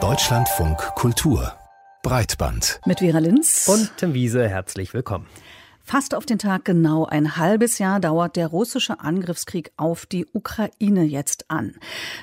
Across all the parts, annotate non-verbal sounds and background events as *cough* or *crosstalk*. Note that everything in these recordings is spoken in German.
Deutschlandfunk Kultur. Breitband. Mit Vera Linz. Und Tim Wiese herzlich willkommen. Fast auf den Tag genau ein halbes Jahr dauert der russische Angriffskrieg auf die Ukraine jetzt an.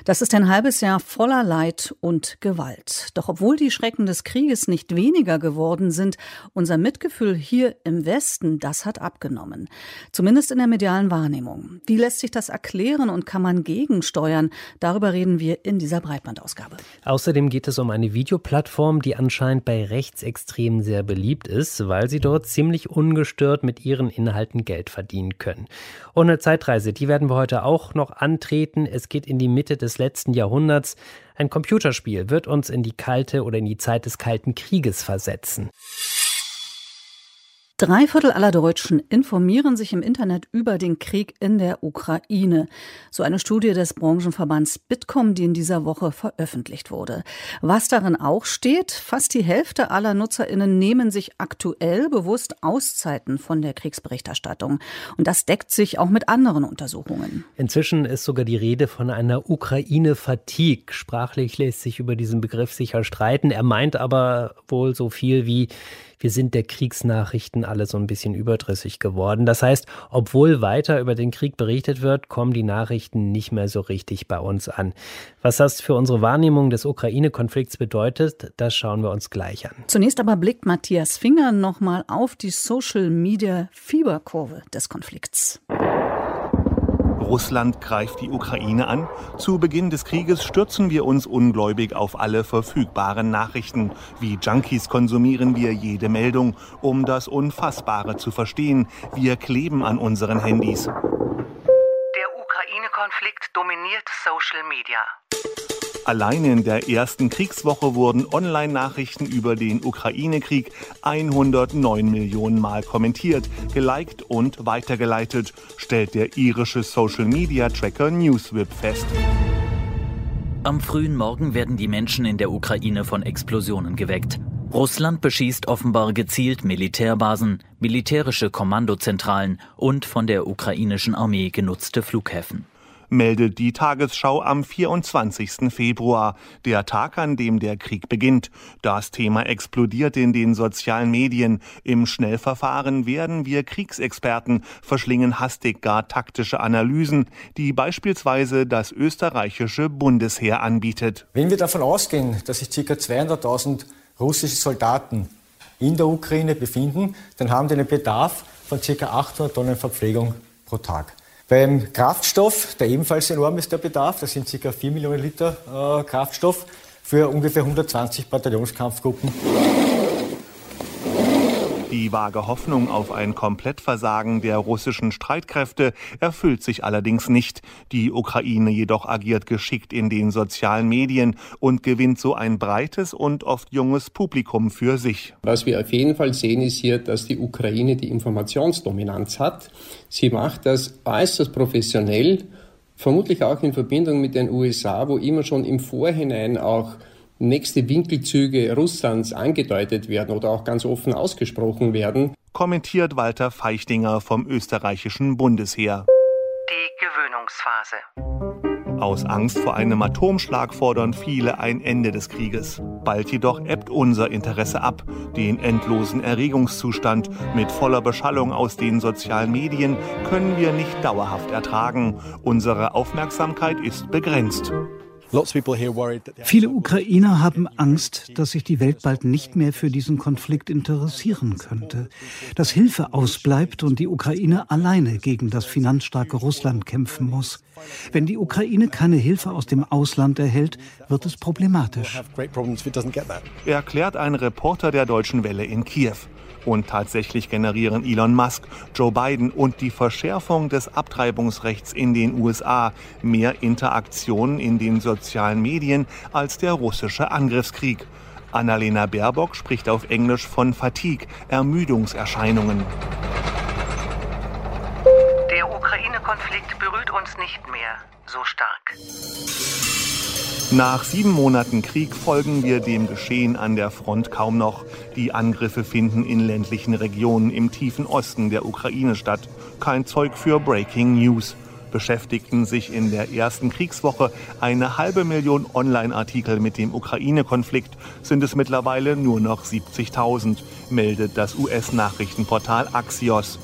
Das ist ein halbes Jahr voller Leid und Gewalt. Doch obwohl die Schrecken des Krieges nicht weniger geworden sind, unser Mitgefühl hier im Westen, das hat abgenommen. Zumindest in der medialen Wahrnehmung. Wie lässt sich das erklären und kann man gegensteuern? Darüber reden wir in dieser Breitbandausgabe. Außerdem geht es um eine Videoplattform, die anscheinend bei Rechtsextremen sehr beliebt ist, weil sie dort ziemlich ungestört dort mit ihren Inhalten Geld verdienen können. Und eine Zeitreise, die werden wir heute auch noch antreten. Es geht in die Mitte des letzten Jahrhunderts. Ein Computerspiel wird uns in die kalte oder in die Zeit des Kalten Krieges versetzen. Drei Viertel aller Deutschen informieren sich im Internet über den Krieg in der Ukraine. So eine Studie des Branchenverbands Bitkom, die in dieser Woche veröffentlicht wurde. Was darin auch steht, fast die Hälfte aller NutzerInnen nehmen sich aktuell bewusst Auszeiten von der Kriegsberichterstattung. Und das deckt sich auch mit anderen Untersuchungen. Inzwischen ist sogar die Rede von einer Ukraine-Fatigue. Sprachlich lässt sich über diesen Begriff sicher streiten. Er meint aber wohl so viel wie wir sind der Kriegsnachrichten alle so ein bisschen überdrüssig geworden. Das heißt, obwohl weiter über den Krieg berichtet wird, kommen die Nachrichten nicht mehr so richtig bei uns an. Was das für unsere Wahrnehmung des Ukraine-Konflikts bedeutet, das schauen wir uns gleich an. Zunächst aber blickt Matthias Finger nochmal auf die Social-Media-Fieberkurve des Konflikts. Russland greift die Ukraine an. Zu Beginn des Krieges stürzen wir uns ungläubig auf alle verfügbaren Nachrichten. Wie Junkies konsumieren wir jede Meldung, um das Unfassbare zu verstehen. Wir kleben an unseren Handys. Der Ukraine-Konflikt dominiert Social Media. Allein in der ersten Kriegswoche wurden Online-Nachrichten über den Ukraine-Krieg 109 Millionen Mal kommentiert, geliked und weitergeleitet, stellt der irische Social-Media-Tracker Newswhip fest. Am frühen Morgen werden die Menschen in der Ukraine von Explosionen geweckt. Russland beschießt offenbar gezielt Militärbasen, militärische Kommandozentralen und von der ukrainischen Armee genutzte Flughäfen meldet die Tagesschau am 24. Februar, der Tag, an dem der Krieg beginnt. Das Thema explodiert in den sozialen Medien. Im Schnellverfahren werden wir Kriegsexperten, verschlingen hastig gar taktische Analysen, die beispielsweise das österreichische Bundesheer anbietet. Wenn wir davon ausgehen, dass sich ca. 200.000 russische Soldaten in der Ukraine befinden, dann haben die einen Bedarf von ca. 800 Tonnen Verpflegung pro Tag. Beim Kraftstoff, der ebenfalls enorm ist der Bedarf, das sind ca. 4 Millionen Liter äh, Kraftstoff für ungefähr 120 Bataillonskampfgruppen. Die vage Hoffnung auf ein Komplettversagen der russischen Streitkräfte erfüllt sich allerdings nicht. Die Ukraine jedoch agiert geschickt in den sozialen Medien und gewinnt so ein breites und oft junges Publikum für sich. Was wir auf jeden Fall sehen, ist hier, dass die Ukraine die Informationsdominanz hat. Sie macht das äußerst professionell, vermutlich auch in Verbindung mit den USA, wo immer schon im Vorhinein auch nächste Winkelzüge Russlands angedeutet werden oder auch ganz offen ausgesprochen werden. Kommentiert Walter Feichtinger vom österreichischen Bundesheer. Die Gewöhnungsphase. Aus Angst vor einem Atomschlag fordern viele ein Ende des Krieges. Bald jedoch ebbt unser Interesse ab. Den endlosen Erregungszustand mit voller Beschallung aus den sozialen Medien können wir nicht dauerhaft ertragen. Unsere Aufmerksamkeit ist begrenzt. Viele Ukrainer haben Angst, dass sich die Welt bald nicht mehr für diesen Konflikt interessieren könnte, dass Hilfe ausbleibt und die Ukraine alleine gegen das finanzstarke Russland kämpfen muss. Wenn die Ukraine keine Hilfe aus dem Ausland erhält, wird es problematisch. Erklärt ein Reporter der Deutschen Welle in Kiew. Und tatsächlich generieren Elon Musk, Joe Biden und die Verschärfung des Abtreibungsrechts in den USA mehr Interaktionen in den sozialen Medien als der russische Angriffskrieg. Annalena Baerbock spricht auf Englisch von Fatigue, Ermüdungserscheinungen. Der Ukraine-Konflikt berührt uns nicht mehr so stark. Nach sieben Monaten Krieg folgen wir dem Geschehen an der Front kaum noch. Die Angriffe finden in ländlichen Regionen im tiefen Osten der Ukraine statt. Kein Zeug für Breaking News. beschäftigten sich in der ersten Kriegswoche eine halbe Million Online-Artikel mit dem Ukraine-Konflikt, sind es mittlerweile nur noch 70.000, meldet das US-Nachrichtenportal Axios.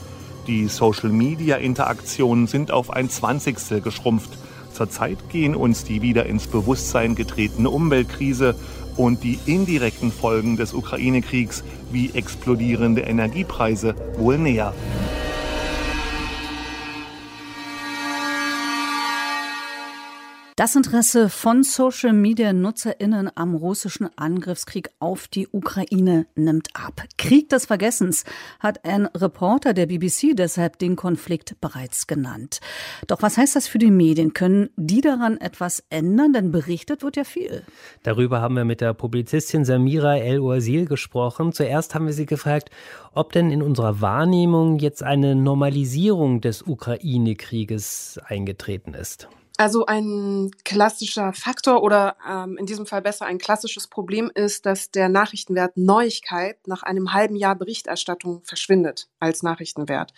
Die Social-Media-Interaktionen sind auf ein Zwanzigstel geschrumpft. Zurzeit gehen uns die wieder ins Bewusstsein getretene Umweltkrise und die indirekten Folgen des Ukraine-Kriegs wie explodierende Energiepreise wohl näher. Das Interesse von Social-Media-NutzerInnen am russischen Angriffskrieg auf die Ukraine nimmt ab. Krieg des Vergessens hat ein Reporter der BBC deshalb den Konflikt bereits genannt. Doch was heißt das für die Medien? Können die daran etwas ändern? Denn berichtet wird ja viel. Darüber haben wir mit der Publizistin Samira El-Oasil gesprochen. Zuerst haben wir sie gefragt, ob denn in unserer Wahrnehmung jetzt eine Normalisierung des Ukraine-Krieges eingetreten ist. Also ein klassischer Faktor oder ähm, in diesem Fall besser ein klassisches Problem ist, dass der Nachrichtenwert Neuigkeit nach einem halben Jahr Berichterstattung verschwindet als Nachrichtenwert.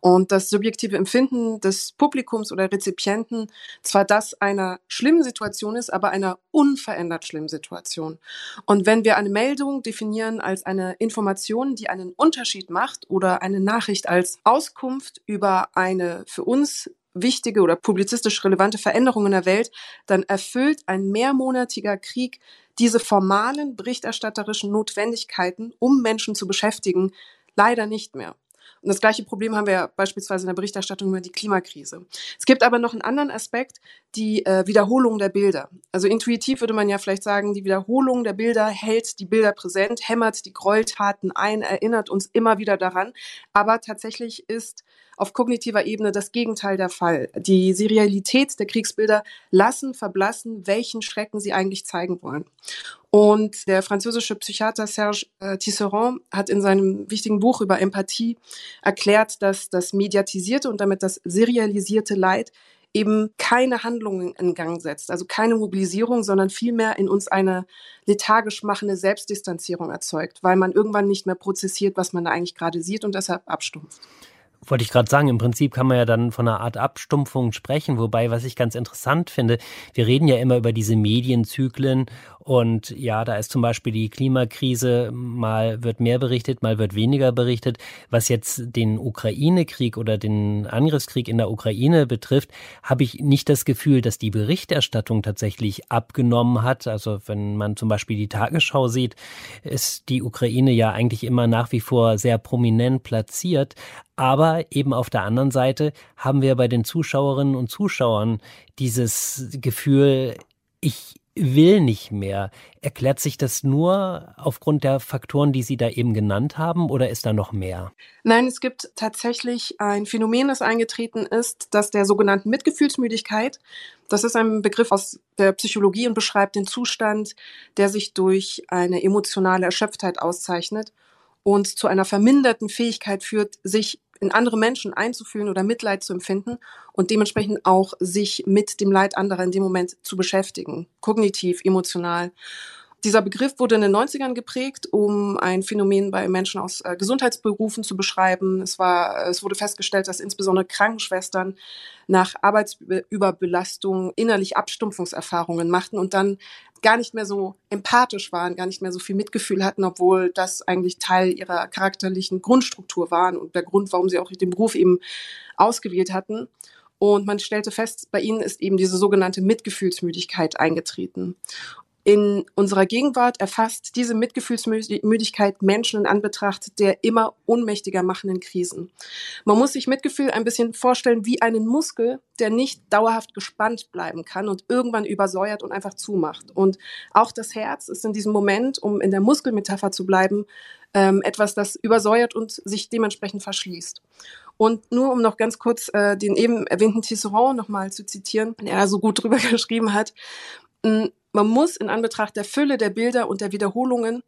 Und das subjektive Empfinden des Publikums oder Rezipienten zwar das einer schlimmen Situation ist, aber einer unverändert schlimmen Situation. Und wenn wir eine Meldung definieren als eine Information, die einen Unterschied macht oder eine Nachricht als Auskunft über eine für uns wichtige oder publizistisch relevante Veränderungen in der Welt, dann erfüllt ein mehrmonatiger Krieg diese formalen berichterstatterischen Notwendigkeiten, um Menschen zu beschäftigen, leider nicht mehr. Und das gleiche Problem haben wir beispielsweise in der Berichterstattung über die Klimakrise. Es gibt aber noch einen anderen Aspekt, die äh, Wiederholung der Bilder. Also intuitiv würde man ja vielleicht sagen, die Wiederholung der Bilder hält die Bilder präsent, hämmert die Gräueltaten ein, erinnert uns immer wieder daran. Aber tatsächlich ist auf kognitiver Ebene das Gegenteil der Fall. Die Serialität der Kriegsbilder lassen verblassen, welchen Schrecken sie eigentlich zeigen wollen. Und der französische Psychiater Serge äh, Tisserand hat in seinem wichtigen Buch über Empathie erklärt, dass das mediatisierte und damit das serialisierte Leid eben keine Handlungen in Gang setzt, also keine Mobilisierung, sondern vielmehr in uns eine lethargisch machende Selbstdistanzierung erzeugt, weil man irgendwann nicht mehr prozessiert, was man da eigentlich gerade sieht und deshalb abstumpft. Wollte ich gerade sagen, im Prinzip kann man ja dann von einer Art Abstumpfung sprechen, wobei, was ich ganz interessant finde, wir reden ja immer über diese Medienzyklen und ja, da ist zum Beispiel die Klimakrise, mal wird mehr berichtet, mal wird weniger berichtet. Was jetzt den Ukraine-Krieg oder den Angriffskrieg in der Ukraine betrifft, habe ich nicht das Gefühl, dass die Berichterstattung tatsächlich abgenommen hat. Also wenn man zum Beispiel die Tagesschau sieht, ist die Ukraine ja eigentlich immer nach wie vor sehr prominent platziert. Aber eben auf der anderen Seite haben wir bei den Zuschauerinnen und Zuschauern dieses Gefühl, ich will nicht mehr. Erklärt sich das nur aufgrund der Faktoren, die Sie da eben genannt haben, oder ist da noch mehr? Nein, es gibt tatsächlich ein Phänomen, das eingetreten ist, das der sogenannten Mitgefühlsmüdigkeit. Das ist ein Begriff aus der Psychologie und beschreibt den Zustand, der sich durch eine emotionale Erschöpftheit auszeichnet und zu einer verminderten Fähigkeit führt, sich in andere Menschen einzufühlen oder Mitleid zu empfinden und dementsprechend auch sich mit dem Leid anderer in dem Moment zu beschäftigen, kognitiv, emotional. Dieser Begriff wurde in den 90ern geprägt, um ein Phänomen bei Menschen aus äh, Gesundheitsberufen zu beschreiben. Es, war, es wurde festgestellt, dass insbesondere Krankenschwestern nach Arbeitsüberbelastung innerlich Abstumpfungserfahrungen machten und dann gar nicht mehr so empathisch waren, gar nicht mehr so viel Mitgefühl hatten, obwohl das eigentlich Teil ihrer charakterlichen Grundstruktur waren und der Grund, warum sie auch den Beruf eben ausgewählt hatten. Und man stellte fest, bei ihnen ist eben diese sogenannte Mitgefühlsmüdigkeit eingetreten in unserer Gegenwart erfasst diese Mitgefühlsmüdigkeit Menschen in Anbetracht der immer ohnmächtiger machenden Krisen. Man muss sich Mitgefühl ein bisschen vorstellen wie einen Muskel, der nicht dauerhaft gespannt bleiben kann und irgendwann übersäuert und einfach zumacht. Und auch das Herz ist in diesem Moment, um in der Muskelmetapher zu bleiben, ähm, etwas, das übersäuert und sich dementsprechend verschließt. Und nur um noch ganz kurz äh, den eben erwähnten Tisserand nochmal zu zitieren, der da so gut drüber *laughs* geschrieben hat, man muss in Anbetracht der Fülle der Bilder und der Wiederholungen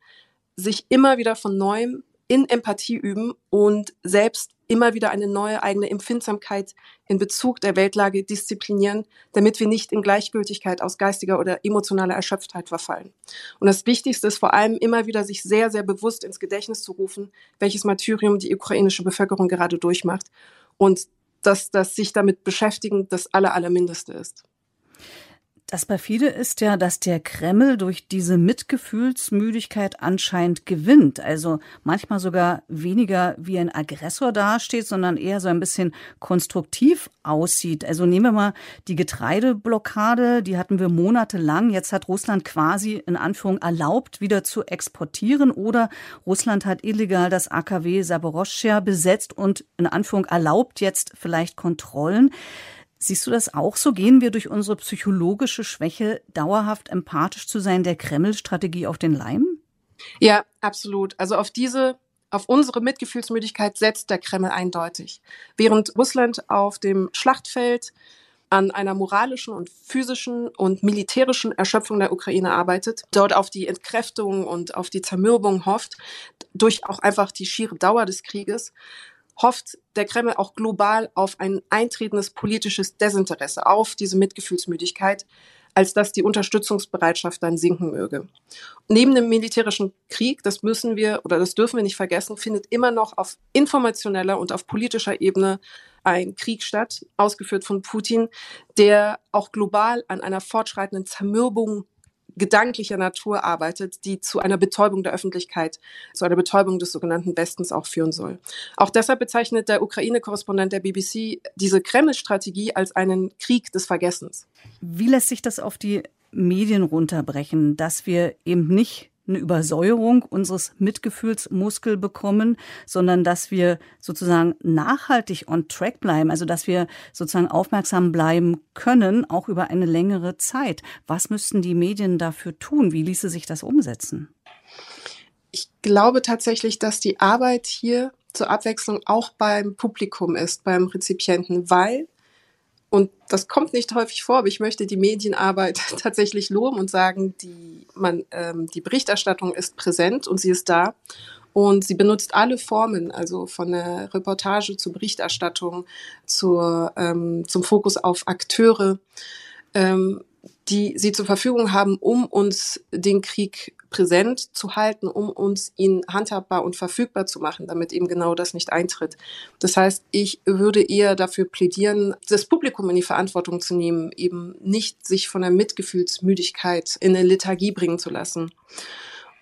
sich immer wieder von neuem in Empathie üben und selbst immer wieder eine neue eigene Empfindsamkeit in Bezug der Weltlage disziplinieren, damit wir nicht in Gleichgültigkeit aus geistiger oder emotionaler Erschöpftheit verfallen. Und das Wichtigste ist vor allem immer wieder sich sehr, sehr bewusst ins Gedächtnis zu rufen, welches Martyrium die ukrainische Bevölkerung gerade durchmacht und dass das sich damit beschäftigen das aller, allermindeste ist. Das perfide ist ja, dass der Kreml durch diese Mitgefühlsmüdigkeit anscheinend gewinnt. Also manchmal sogar weniger wie ein Aggressor dasteht, sondern eher so ein bisschen konstruktiv aussieht. Also nehmen wir mal die Getreideblockade, die hatten wir monatelang. Jetzt hat Russland quasi in Anführung erlaubt, wieder zu exportieren oder Russland hat illegal das AKW Saboroschia besetzt und in Anführung erlaubt jetzt vielleicht Kontrollen. Siehst du das auch so? Gehen wir durch unsere psychologische Schwäche, dauerhaft empathisch zu sein, der Kreml-Strategie auf den Leim? Ja, absolut. Also auf diese auf unsere Mitgefühlsmüdigkeit setzt der Kreml eindeutig. Während Russland auf dem Schlachtfeld an einer moralischen und physischen und militärischen Erschöpfung der Ukraine arbeitet, dort auf die Entkräftung und auf die Zermürbung hofft, durch auch einfach die schiere Dauer des Krieges, hofft der Kreml auch global auf ein eintretendes politisches Desinteresse, auf diese Mitgefühlsmüdigkeit, als dass die Unterstützungsbereitschaft dann sinken möge. Neben dem militärischen Krieg, das müssen wir oder das dürfen wir nicht vergessen, findet immer noch auf informationeller und auf politischer Ebene ein Krieg statt, ausgeführt von Putin, der auch global an einer fortschreitenden Zermürbung gedanklicher Natur arbeitet, die zu einer Betäubung der Öffentlichkeit, zu einer Betäubung des sogenannten Westens auch führen soll. Auch deshalb bezeichnet der Ukraine-Korrespondent der BBC diese Kreml-Strategie als einen Krieg des Vergessens. Wie lässt sich das auf die Medien runterbrechen, dass wir eben nicht eine Übersäuerung unseres Mitgefühlsmuskel bekommen, sondern dass wir sozusagen nachhaltig on track bleiben, also dass wir sozusagen aufmerksam bleiben können, auch über eine längere Zeit. Was müssten die Medien dafür tun? Wie ließe sich das umsetzen? Ich glaube tatsächlich, dass die Arbeit hier zur Abwechslung auch beim Publikum ist, beim Rezipienten, weil und das kommt nicht häufig vor, aber ich möchte die Medienarbeit *laughs* tatsächlich loben und sagen, die, man, ähm, die Berichterstattung ist präsent und sie ist da. Und sie benutzt alle Formen, also von der Reportage zur Berichterstattung, zur, ähm, zum Fokus auf Akteure, ähm, die sie zur Verfügung haben, um uns den Krieg präsent zu halten, um uns ihn handhabbar und verfügbar zu machen, damit eben genau das nicht eintritt. Das heißt, ich würde eher dafür plädieren, das Publikum in die Verantwortung zu nehmen, eben nicht sich von der Mitgefühlsmüdigkeit in eine Lethargie bringen zu lassen.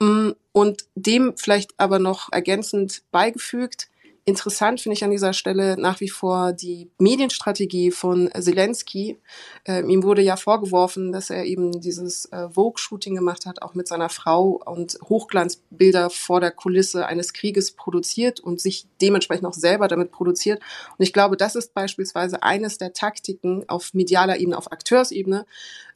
Mm, und dem vielleicht aber noch ergänzend beigefügt, Interessant finde ich an dieser Stelle nach wie vor die Medienstrategie von Zelensky. Ähm, ihm wurde ja vorgeworfen, dass er eben dieses äh, Vogue-Shooting gemacht hat, auch mit seiner Frau und Hochglanzbilder vor der Kulisse eines Krieges produziert und sich dementsprechend auch selber damit produziert. Und ich glaube, das ist beispielsweise eines der Taktiken auf medialer Ebene, auf Akteursebene,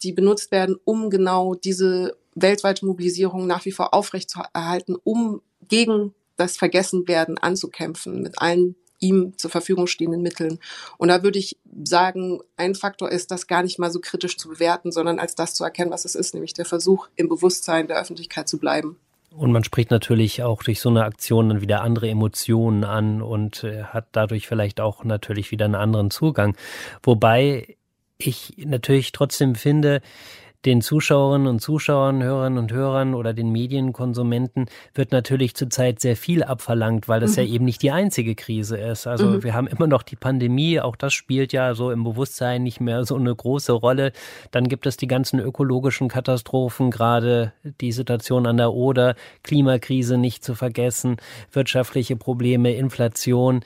die benutzt werden, um genau diese weltweite Mobilisierung nach wie vor aufrechtzuerhalten, um gegen das Vergessenwerden anzukämpfen mit allen ihm zur Verfügung stehenden Mitteln. Und da würde ich sagen, ein Faktor ist, das gar nicht mal so kritisch zu bewerten, sondern als das zu erkennen, was es ist, nämlich der Versuch, im Bewusstsein der Öffentlichkeit zu bleiben. Und man spricht natürlich auch durch so eine Aktion dann wieder andere Emotionen an und äh, hat dadurch vielleicht auch natürlich wieder einen anderen Zugang. Wobei ich natürlich trotzdem finde, den Zuschauerinnen und Zuschauern, Hörerinnen und Hörern oder den Medienkonsumenten wird natürlich zurzeit sehr viel abverlangt, weil das mhm. ja eben nicht die einzige Krise ist. Also mhm. wir haben immer noch die Pandemie, auch das spielt ja so im Bewusstsein nicht mehr so eine große Rolle. Dann gibt es die ganzen ökologischen Katastrophen, gerade die Situation an der Oder, Klimakrise nicht zu vergessen, wirtschaftliche Probleme, Inflation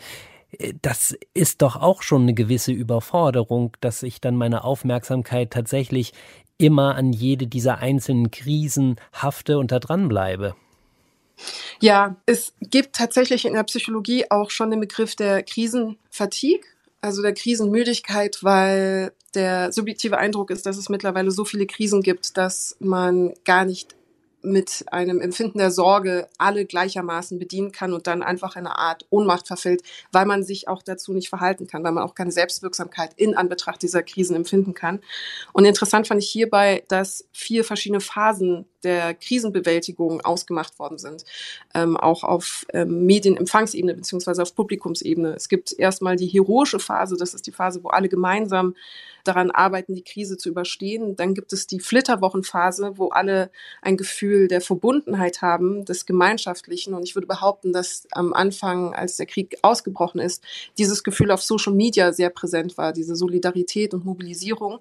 das ist doch auch schon eine gewisse Überforderung, dass ich dann meine Aufmerksamkeit tatsächlich immer an jede dieser einzelnen Krisen hafte und da dran bleibe. Ja, es gibt tatsächlich in der Psychologie auch schon den Begriff der Krisenfatigue, also der Krisenmüdigkeit, weil der subjektive Eindruck ist, dass es mittlerweile so viele Krisen gibt, dass man gar nicht mit einem Empfinden der Sorge alle gleichermaßen bedienen kann und dann einfach in eine Art Ohnmacht verfällt, weil man sich auch dazu nicht verhalten kann, weil man auch keine Selbstwirksamkeit in Anbetracht dieser Krisen empfinden kann. Und interessant fand ich hierbei, dass vier verschiedene Phasen der Krisenbewältigung ausgemacht worden sind, ähm, auch auf ähm, Medienempfangsebene beziehungsweise auf Publikumsebene. Es gibt erstmal die heroische Phase, das ist die Phase, wo alle gemeinsam daran arbeiten, die Krise zu überstehen. Dann gibt es die Flitterwochenphase, wo alle ein Gefühl der Verbundenheit haben, des Gemeinschaftlichen. Und ich würde behaupten, dass am Anfang, als der Krieg ausgebrochen ist, dieses Gefühl auf Social Media sehr präsent war, diese Solidarität und Mobilisierung.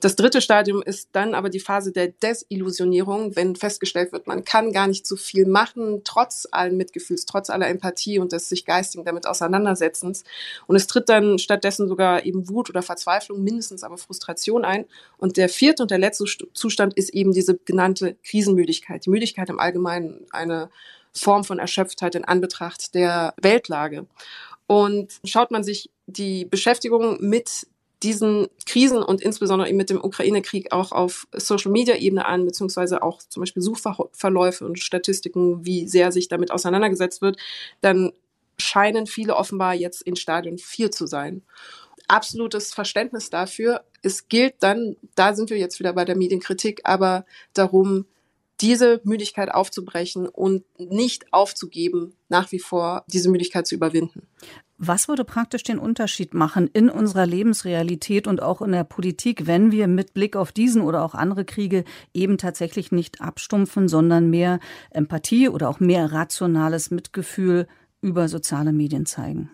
Das dritte Stadium ist dann aber die Phase der Desillusionierung, wenn festgestellt wird, man kann gar nicht so viel machen, trotz allen Mitgefühls, trotz aller Empathie und des sich geistigen damit Auseinandersetzens. Und es tritt dann stattdessen sogar eben Wut oder Verzweiflung, mindestens aber Frustration ein. Und der vierte und der letzte Zustand ist eben diese genannte Krisenmüdigkeit. Die Müdigkeit im Allgemeinen, eine Form von Erschöpftheit in Anbetracht der Weltlage. Und schaut man sich die Beschäftigung mit diesen Krisen und insbesondere eben mit dem Ukraine-Krieg auch auf Social-Media-Ebene an, beziehungsweise auch zum Beispiel Suchverläufe und Statistiken, wie sehr sich damit auseinandergesetzt wird, dann scheinen viele offenbar jetzt in Stadion 4 zu sein. Absolutes Verständnis dafür. Es gilt dann, da sind wir jetzt wieder bei der Medienkritik, aber darum, diese Müdigkeit aufzubrechen und nicht aufzugeben, nach wie vor diese Müdigkeit zu überwinden. Was würde praktisch den Unterschied machen in unserer Lebensrealität und auch in der Politik, wenn wir mit Blick auf diesen oder auch andere Kriege eben tatsächlich nicht abstumpfen, sondern mehr Empathie oder auch mehr rationales Mitgefühl über soziale Medien zeigen?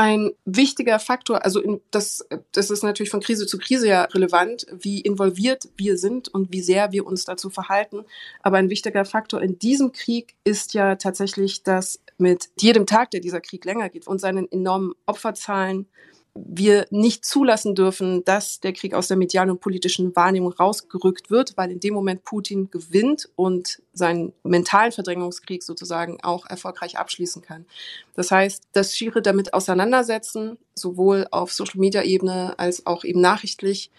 Ein wichtiger Faktor, also in, das, das ist natürlich von Krise zu Krise ja relevant, wie involviert wir sind und wie sehr wir uns dazu verhalten. Aber ein wichtiger Faktor in diesem Krieg ist ja tatsächlich, dass mit jedem Tag, der dieser Krieg länger geht und seinen enormen Opferzahlen, wir nicht zulassen dürfen, dass der Krieg aus der medialen und politischen Wahrnehmung rausgerückt wird, weil in dem Moment Putin gewinnt und seinen mentalen Verdrängungskrieg sozusagen auch erfolgreich abschließen kann. Das heißt, das schiere damit auseinandersetzen, sowohl auf Social-Media-Ebene als auch eben nachrichtlich,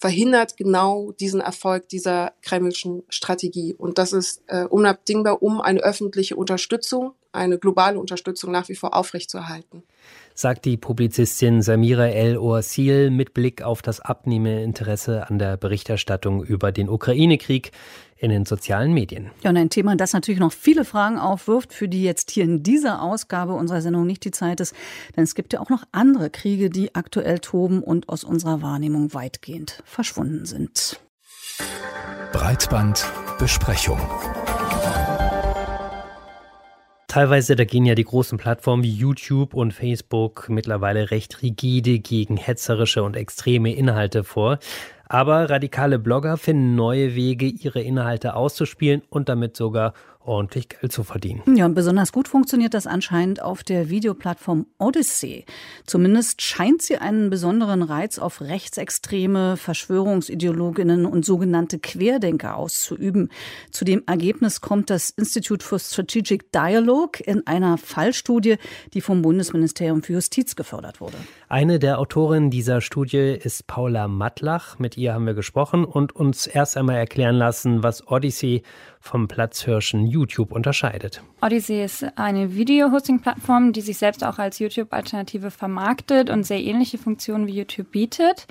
verhindert genau diesen Erfolg dieser kremlischen Strategie. Und das ist äh, unabdingbar, um eine öffentliche Unterstützung, eine globale Unterstützung nach wie vor aufrechtzuerhalten sagt die Publizistin Samira El-Oasil mit Blick auf das abnehmende Interesse an der Berichterstattung über den Ukraine-Krieg in den sozialen Medien. Ja, und ein Thema, das natürlich noch viele Fragen aufwirft, für die jetzt hier in dieser Ausgabe unserer Sendung nicht die Zeit ist. Denn es gibt ja auch noch andere Kriege, die aktuell toben und aus unserer Wahrnehmung weitgehend verschwunden sind. Breitbandbesprechung. Teilweise, da gehen ja die großen Plattformen wie YouTube und Facebook mittlerweile recht rigide gegen hetzerische und extreme Inhalte vor. Aber radikale Blogger finden neue Wege, ihre Inhalte auszuspielen und damit sogar ordentlich Geld zu verdienen. Ja, und besonders gut funktioniert das anscheinend auf der Videoplattform Odyssey. Zumindest scheint sie einen besonderen Reiz auf Rechtsextreme, Verschwörungsideologinnen und sogenannte Querdenker auszuüben. Zu dem Ergebnis kommt das Institute for Strategic Dialogue in einer Fallstudie, die vom Bundesministerium für Justiz gefördert wurde. Eine der Autorinnen dieser Studie ist Paula Mattlach. Mit ihr haben wir gesprochen und uns erst einmal erklären lassen, was Odyssey vom Platzhirschen YouTube unterscheidet. Odyssey ist eine Video-Hosting-Plattform, die sich selbst auch als YouTube-Alternative vermarktet und sehr ähnliche Funktionen wie YouTube bietet.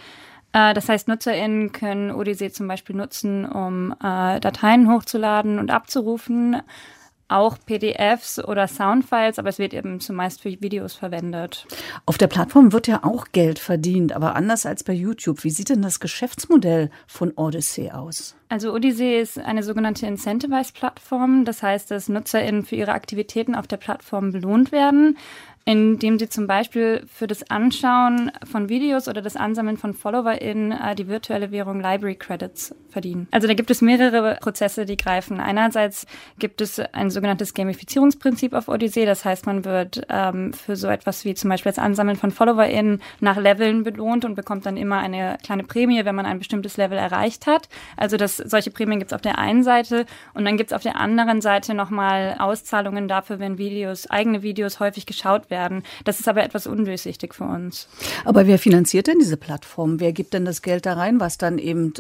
Äh, das heißt, NutzerInnen können Odyssey zum Beispiel nutzen, um äh, Dateien hochzuladen und abzurufen auch PDFs oder Soundfiles, aber es wird eben zumeist für Videos verwendet. Auf der Plattform wird ja auch Geld verdient, aber anders als bei YouTube. Wie sieht denn das Geschäftsmodell von Odyssey aus? Also Odyssey ist eine sogenannte Incentivize-Plattform. Das heißt, dass NutzerInnen für ihre Aktivitäten auf der Plattform belohnt werden indem sie zum Beispiel für das Anschauen von Videos oder das Ansammeln von FollowerInnen äh, die virtuelle Währung Library Credits verdienen. Also da gibt es mehrere Prozesse, die greifen. Einerseits gibt es ein sogenanntes Gamifizierungsprinzip auf Odyssey. Das heißt, man wird ähm, für so etwas wie zum Beispiel das Ansammeln von FollowerInnen nach Leveln belohnt und bekommt dann immer eine kleine Prämie, wenn man ein bestimmtes Level erreicht hat. Also das, solche Prämien gibt es auf der einen Seite und dann gibt es auf der anderen Seite nochmal Auszahlungen dafür, wenn Videos, eigene Videos häufig geschaut werden werden. Das ist aber etwas undurchsichtig für uns. Aber wer finanziert denn diese Plattform? Wer gibt denn das Geld da rein, was dann eben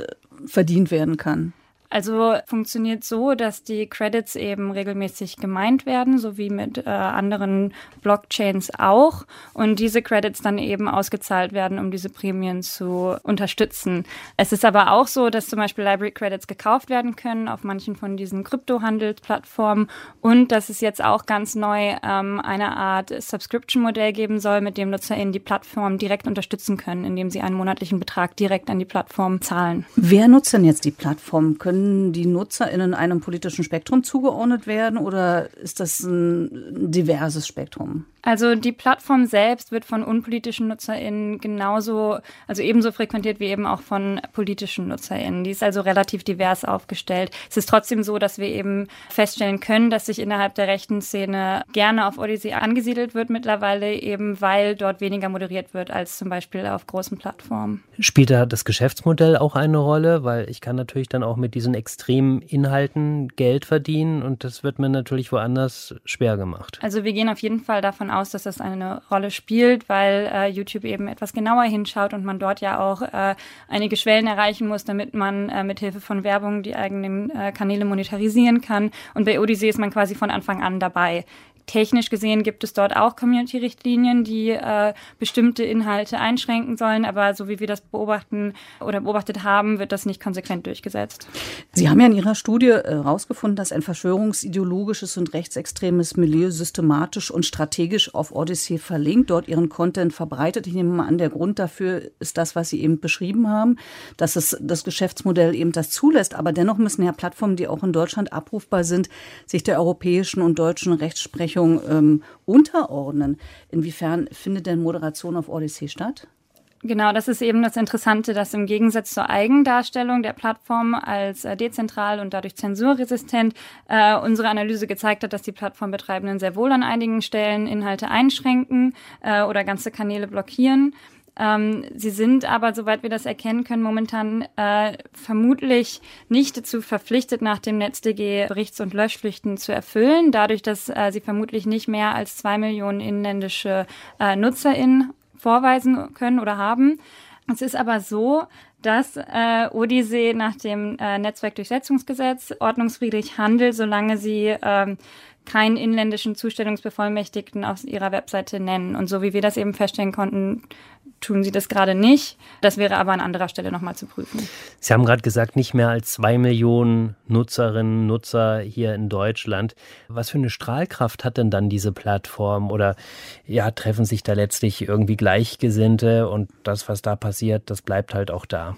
verdient werden kann? Also funktioniert so, dass die Credits eben regelmäßig gemeint werden, so wie mit äh, anderen Blockchains auch. Und diese Credits dann eben ausgezahlt werden, um diese Prämien zu unterstützen. Es ist aber auch so, dass zum Beispiel Library Credits gekauft werden können auf manchen von diesen Kryptohandelsplattformen und dass es jetzt auch ganz neu ähm, eine Art Subscription-Modell geben soll, mit dem NutzerInnen die Plattform direkt unterstützen können, indem sie einen monatlichen Betrag direkt an die Plattform zahlen. Wer nutzt denn jetzt die Plattform? Können können die NutzerInnen einem politischen Spektrum zugeordnet werden oder ist das ein diverses Spektrum? Also die Plattform selbst wird von unpolitischen NutzerInnen genauso, also ebenso frequentiert wie eben auch von politischen NutzerInnen. Die ist also relativ divers aufgestellt. Es ist trotzdem so, dass wir eben feststellen können, dass sich innerhalb der rechten Szene gerne auf Odyssey angesiedelt wird mittlerweile, eben weil dort weniger moderiert wird als zum Beispiel auf großen Plattformen. Spielt da das Geschäftsmodell auch eine Rolle? Weil ich kann natürlich dann auch mit diesen extremen Inhalten Geld verdienen und das wird mir natürlich woanders schwer gemacht. Also wir gehen auf jeden Fall davon davon aus, dass das eine Rolle spielt, weil äh, YouTube eben etwas genauer hinschaut und man dort ja auch äh, einige Schwellen erreichen muss, damit man äh, mithilfe von Werbung die eigenen äh, Kanäle monetarisieren kann. Und bei Odyssey ist man quasi von Anfang an dabei. Technisch gesehen gibt es dort auch Community-Richtlinien, die äh, bestimmte Inhalte einschränken sollen, aber so wie wir das beobachten oder beobachtet haben, wird das nicht konsequent durchgesetzt. Sie haben ja in Ihrer Studie herausgefunden, äh, dass ein verschwörungsideologisches und rechtsextremes Milieu systematisch und strategisch auf Odyssey verlinkt, dort ihren Content verbreitet. Ich nehme mal an, der Grund dafür ist das, was Sie eben beschrieben haben, dass es das Geschäftsmodell eben das zulässt. Aber dennoch müssen ja Plattformen, die auch in Deutschland abrufbar sind, sich der europäischen und deutschen Rechtsprechung Rechtsprechung ähm, unterordnen. Inwiefern findet denn Moderation auf Odyssey statt? Genau, das ist eben das Interessante, dass im Gegensatz zur Eigendarstellung der Plattform als äh, dezentral und dadurch zensurresistent äh, unsere Analyse gezeigt hat, dass die Plattformbetreibenden sehr wohl an einigen Stellen Inhalte einschränken äh, oder ganze Kanäle blockieren. Ähm, sie sind aber, soweit wir das erkennen können, momentan äh, vermutlich nicht dazu verpflichtet, nach dem NetzDG Berichts- und Löschpflichten zu erfüllen, dadurch, dass äh, sie vermutlich nicht mehr als zwei Millionen inländische äh, NutzerInnen vorweisen können oder haben. Es ist aber so, dass äh, Odyssee nach dem äh, Netzwerkdurchsetzungsgesetz ordnungsfriedlich handelt, solange sie ähm, keinen inländischen Zustellungsbevollmächtigten auf ihrer Webseite nennen. Und so wie wir das eben feststellen konnten, tun sie das gerade nicht. Das wäre aber an anderer Stelle nochmal zu prüfen. Sie haben gerade gesagt, nicht mehr als zwei Millionen Nutzerinnen, Nutzer hier in Deutschland. Was für eine Strahlkraft hat denn dann diese Plattform? Oder ja, treffen sich da letztlich irgendwie Gleichgesinnte und das, was da passiert, das bleibt halt auch da?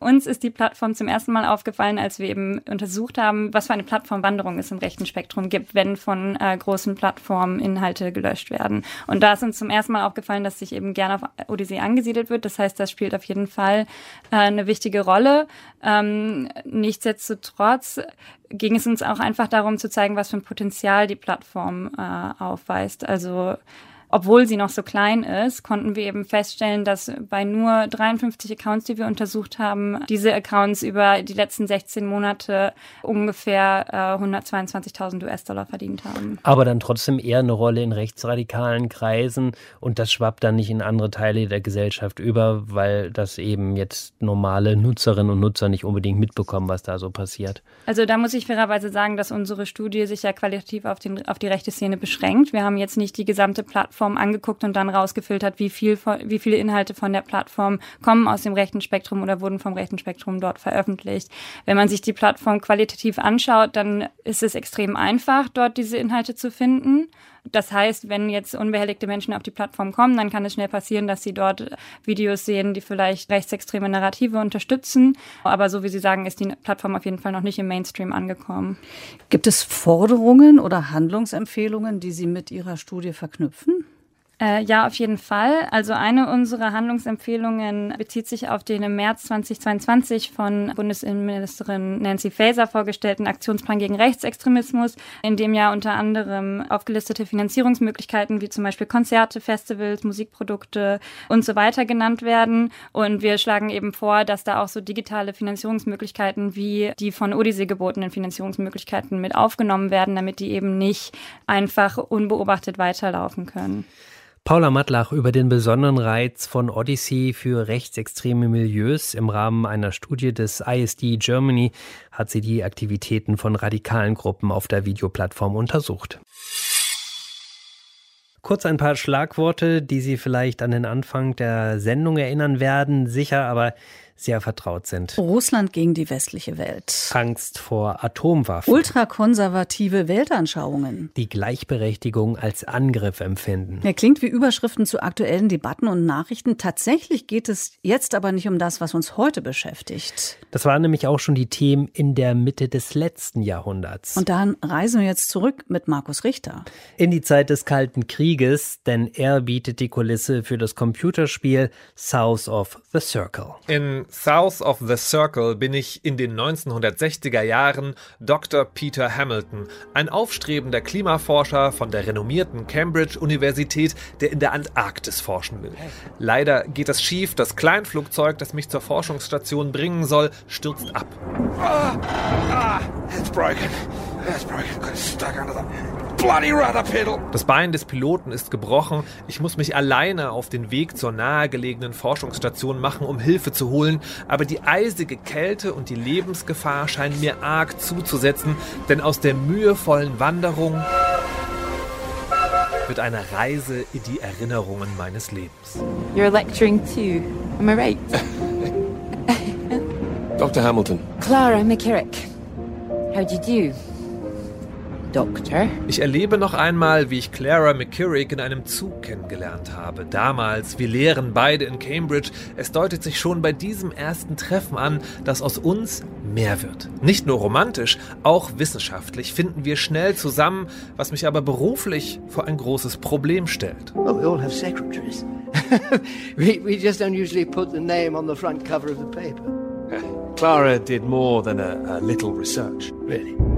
Uns ist die Plattform zum ersten Mal aufgefallen, als wir eben untersucht haben, was für eine Plattformwanderung es im rechten Spektrum gibt, wenn von äh, großen Plattformen Inhalte gelöscht werden. Und da ist uns zum ersten Mal aufgefallen, dass sich eben gerne auf Odyssey angesiedelt wird. Das heißt, das spielt auf jeden Fall äh, eine wichtige Rolle. Ähm, nichtsdestotrotz ging es uns auch einfach darum zu zeigen, was für ein Potenzial die Plattform äh, aufweist. Also obwohl sie noch so klein ist, konnten wir eben feststellen, dass bei nur 53 Accounts, die wir untersucht haben, diese Accounts über die letzten 16 Monate ungefähr äh, 122.000 US-Dollar verdient haben. Aber dann trotzdem eher eine Rolle in rechtsradikalen Kreisen und das schwappt dann nicht in andere Teile der Gesellschaft über, weil das eben jetzt normale Nutzerinnen und Nutzer nicht unbedingt mitbekommen, was da so passiert. Also da muss ich fairerweise sagen, dass unsere Studie sich ja qualitativ auf, den, auf die rechte Szene beschränkt. Wir haben jetzt nicht die gesamte Plattform Plattform angeguckt und dann rausgefiltert, wie, viel, wie viele Inhalte von der Plattform kommen aus dem rechten Spektrum oder wurden vom rechten Spektrum dort veröffentlicht. Wenn man sich die Plattform qualitativ anschaut, dann ist es extrem einfach, dort diese Inhalte zu finden. Das heißt, wenn jetzt unbehelligte Menschen auf die Plattform kommen, dann kann es schnell passieren, dass sie dort Videos sehen, die vielleicht rechtsextreme Narrative unterstützen. Aber so wie Sie sagen, ist die Plattform auf jeden Fall noch nicht im Mainstream angekommen. Gibt es Forderungen oder Handlungsempfehlungen, die Sie mit Ihrer Studie verknüpfen? Äh, ja, auf jeden Fall. Also eine unserer Handlungsempfehlungen bezieht sich auf den im März 2022 von Bundesinnenministerin Nancy Faeser vorgestellten Aktionsplan gegen Rechtsextremismus, in dem ja unter anderem aufgelistete Finanzierungsmöglichkeiten wie zum Beispiel Konzerte, Festivals, Musikprodukte und so weiter genannt werden. Und wir schlagen eben vor, dass da auch so digitale Finanzierungsmöglichkeiten wie die von Odyssey gebotenen Finanzierungsmöglichkeiten mit aufgenommen werden, damit die eben nicht einfach unbeobachtet weiterlaufen können. Paula Matlach über den besonderen Reiz von Odyssey für rechtsextreme Milieus. Im Rahmen einer Studie des ISD Germany hat sie die Aktivitäten von radikalen Gruppen auf der Videoplattform untersucht. Kurz ein paar Schlagworte, die Sie vielleicht an den Anfang der Sendung erinnern werden. Sicher, aber sehr vertraut sind. Russland gegen die westliche Welt. Angst vor Atomwaffen. Ultrakonservative Weltanschauungen. Die Gleichberechtigung als Angriff empfinden. Er klingt wie Überschriften zu aktuellen Debatten und Nachrichten. Tatsächlich geht es jetzt aber nicht um das, was uns heute beschäftigt. Das waren nämlich auch schon die Themen in der Mitte des letzten Jahrhunderts. Und dann reisen wir jetzt zurück mit Markus Richter. In die Zeit des Kalten Krieges, denn er bietet die Kulisse für das Computerspiel South of the Circle. In South of the Circle bin ich in den 1960er Jahren Dr. Peter Hamilton, ein aufstrebender Klimaforscher von der renommierten Cambridge-Universität, der in der Antarktis forschen will. Leider geht es schief, das Kleinflugzeug, das mich zur Forschungsstation bringen soll, stürzt ab. Ah, ah, it's broken. Das Bein des Piloten ist gebrochen. Ich muss mich alleine auf den Weg zur nahegelegenen Forschungsstation machen, um Hilfe zu holen. Aber die eisige Kälte und die Lebensgefahr scheinen mir arg zuzusetzen, denn aus der mühevollen Wanderung wird eine Reise in die Erinnerungen meines Lebens. You're lecturing too, am I right? *laughs* *laughs* Dr. Hamilton. Clara McKirrick. How do you do? Doktor. Ich erlebe noch einmal, wie ich Clara McKirrick in einem Zug kennengelernt habe. Damals, wir lehren beide in Cambridge. Es deutet sich schon bei diesem ersten Treffen an, dass aus uns mehr wird. Nicht nur romantisch, auch wissenschaftlich finden wir schnell zusammen, was mich aber beruflich vor ein großes Problem stellt. Well, we all have secretaries. *laughs* we, we just don't usually put the name on the front cover of the paper. Clara did more than a, a little research. Really?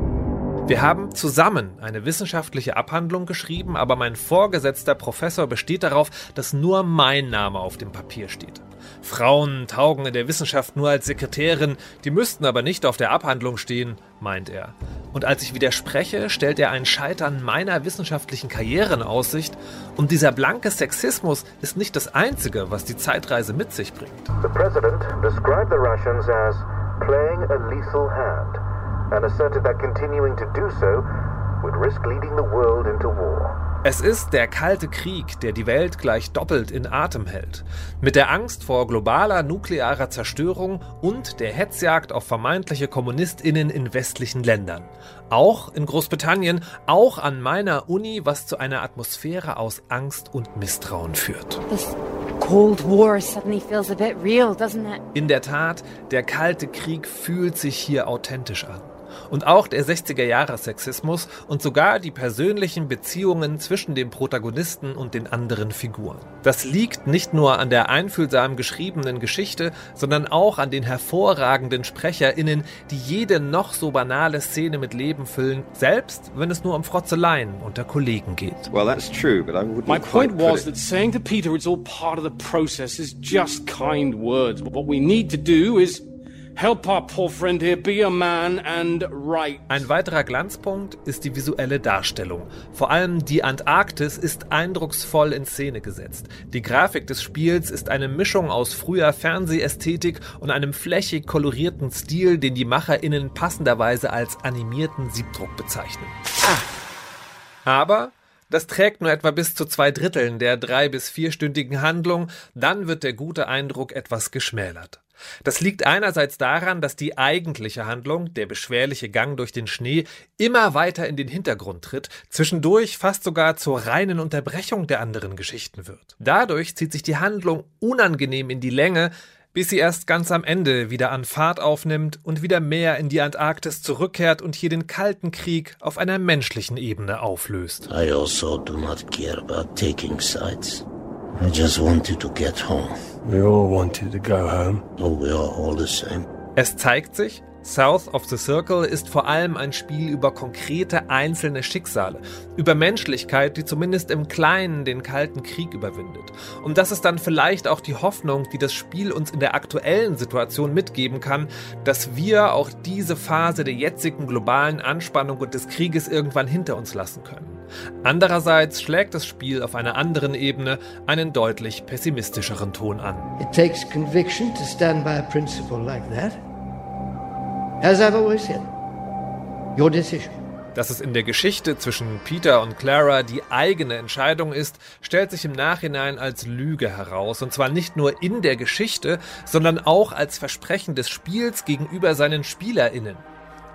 Wir haben zusammen eine wissenschaftliche Abhandlung geschrieben, aber mein vorgesetzter Professor besteht darauf, dass nur mein Name auf dem Papier steht. Frauen taugen in der Wissenschaft nur als Sekretärin, die müssten aber nicht auf der Abhandlung stehen, meint er. Und als ich widerspreche, stellt er ein Scheitern meiner wissenschaftlichen Karriere in Aussicht. Und dieser blanke Sexismus ist nicht das Einzige, was die Zeitreise mit sich bringt. The president described the Russians as playing a lethal hand and asserted that continuing to do so would risk leading the world into war. Es ist der Kalte Krieg, der die Welt gleich doppelt in Atem hält. Mit der Angst vor globaler nuklearer Zerstörung und der Hetzjagd auf vermeintliche Kommunistinnen in westlichen Ländern. Auch in Großbritannien, auch an meiner Uni, was zu einer Atmosphäre aus Angst und Misstrauen führt. This Cold War suddenly feels a bit real, doesn't it? In der Tat, der Kalte Krieg fühlt sich hier authentisch an. Und auch der 60er-Jahre-Sexismus und sogar die persönlichen Beziehungen zwischen dem Protagonisten und den anderen Figuren. Das liegt nicht nur an der einfühlsam geschriebenen Geschichte, sondern auch an den hervorragenden SprecherInnen, die jede noch so banale Szene mit Leben füllen, selbst wenn es nur um Frotzeleien unter Kollegen geht. Well, that's true, but I wouldn't My point was that saying to Peter it's all part of the process is just kind words. What we need to do is Help our poor friend here be a man and right. Ein weiterer Glanzpunkt ist die visuelle Darstellung. Vor allem die Antarktis ist eindrucksvoll in Szene gesetzt. Die Grafik des Spiels ist eine Mischung aus früher Fernsehästhetik und einem flächig kolorierten Stil, den die MacherInnen passenderweise als animierten Siebdruck bezeichnen. Aber das trägt nur etwa bis zu zwei Dritteln der drei- bis vierstündigen Handlung, dann wird der gute Eindruck etwas geschmälert. Das liegt einerseits daran, dass die eigentliche Handlung, der beschwerliche Gang durch den Schnee, immer weiter in den Hintergrund tritt, zwischendurch fast sogar zur reinen Unterbrechung der anderen Geschichten wird. Dadurch zieht sich die Handlung unangenehm in die Länge, bis sie erst ganz am Ende wieder an Fahrt aufnimmt und wieder mehr in die Antarktis zurückkehrt und hier den Kalten Krieg auf einer menschlichen Ebene auflöst. I also do not care about taking sides. I just wanted to get home. We all wanted to go home. Oh, we are all the same. Es zeigt sich, South of the Circle ist vor allem ein Spiel über konkrete einzelne Schicksale, über Menschlichkeit, die zumindest im Kleinen den Kalten Krieg überwindet. Und das ist dann vielleicht auch die Hoffnung, die das Spiel uns in der aktuellen Situation mitgeben kann, dass wir auch diese Phase der jetzigen globalen Anspannung und des Krieges irgendwann hinter uns lassen können. Andererseits schlägt das Spiel auf einer anderen Ebene einen deutlich pessimistischeren Ton an. It takes conviction to stand by a principle like that. As I've always said, your decision. Dass es in der Geschichte zwischen Peter und Clara die eigene Entscheidung ist, stellt sich im Nachhinein als Lüge heraus. Und zwar nicht nur in der Geschichte, sondern auch als Versprechen des Spiels gegenüber seinen SpielerInnen.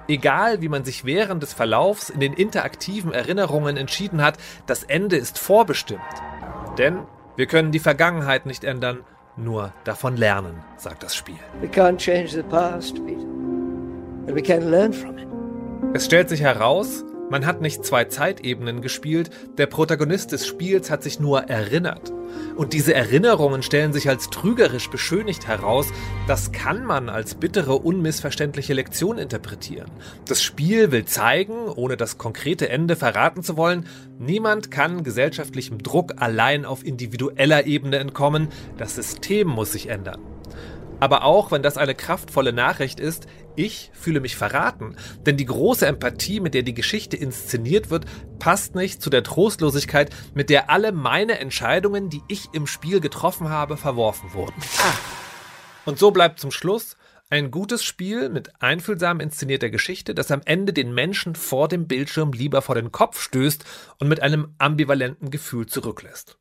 Egal, wie man sich während des Verlaufs in den interaktiven Erinnerungen entschieden hat, das Ende ist vorbestimmt. Denn wir können die Vergangenheit nicht ändern, nur davon lernen, sagt das Spiel. We can't change the past, Peter. But we can learn from it. Es stellt sich heraus, man hat nicht zwei Zeitebenen gespielt, der Protagonist des Spiels hat sich nur erinnert. Und diese Erinnerungen stellen sich als trügerisch beschönigt heraus, das kann man als bittere, unmissverständliche Lektion interpretieren. Das Spiel will zeigen, ohne das konkrete Ende verraten zu wollen, niemand kann gesellschaftlichem Druck allein auf individueller Ebene entkommen, das System muss sich ändern. Aber auch wenn das eine kraftvolle Nachricht ist, ich fühle mich verraten. Denn die große Empathie, mit der die Geschichte inszeniert wird, passt nicht zu der Trostlosigkeit, mit der alle meine Entscheidungen, die ich im Spiel getroffen habe, verworfen wurden. Und so bleibt zum Schluss ein gutes Spiel mit einfühlsam inszenierter Geschichte, das am Ende den Menschen vor dem Bildschirm lieber vor den Kopf stößt und mit einem ambivalenten Gefühl zurücklässt.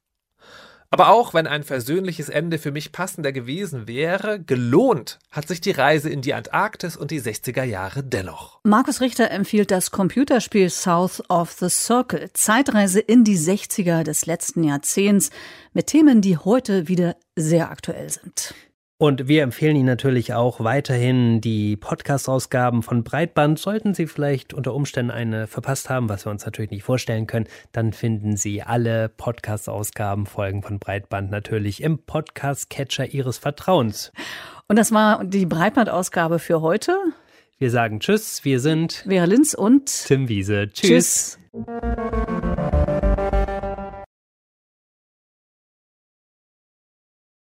Aber auch wenn ein versöhnliches Ende für mich passender gewesen wäre, gelohnt hat sich die Reise in die Antarktis und die 60er Jahre dennoch. Markus Richter empfiehlt das Computerspiel South of the Circle, Zeitreise in die 60er des letzten Jahrzehnts mit Themen, die heute wieder sehr aktuell sind. Und wir empfehlen Ihnen natürlich auch weiterhin die Podcast-Ausgaben von Breitband. Sollten Sie vielleicht unter Umständen eine verpasst haben, was wir uns natürlich nicht vorstellen können, dann finden Sie alle Podcast-Ausgaben, Folgen von Breitband natürlich im Podcast-Catcher Ihres Vertrauens. Und das war die Breitband-Ausgabe für heute. Wir sagen Tschüss, wir sind Vera Linz und Tim Wiese. Tschüss. Tschüss.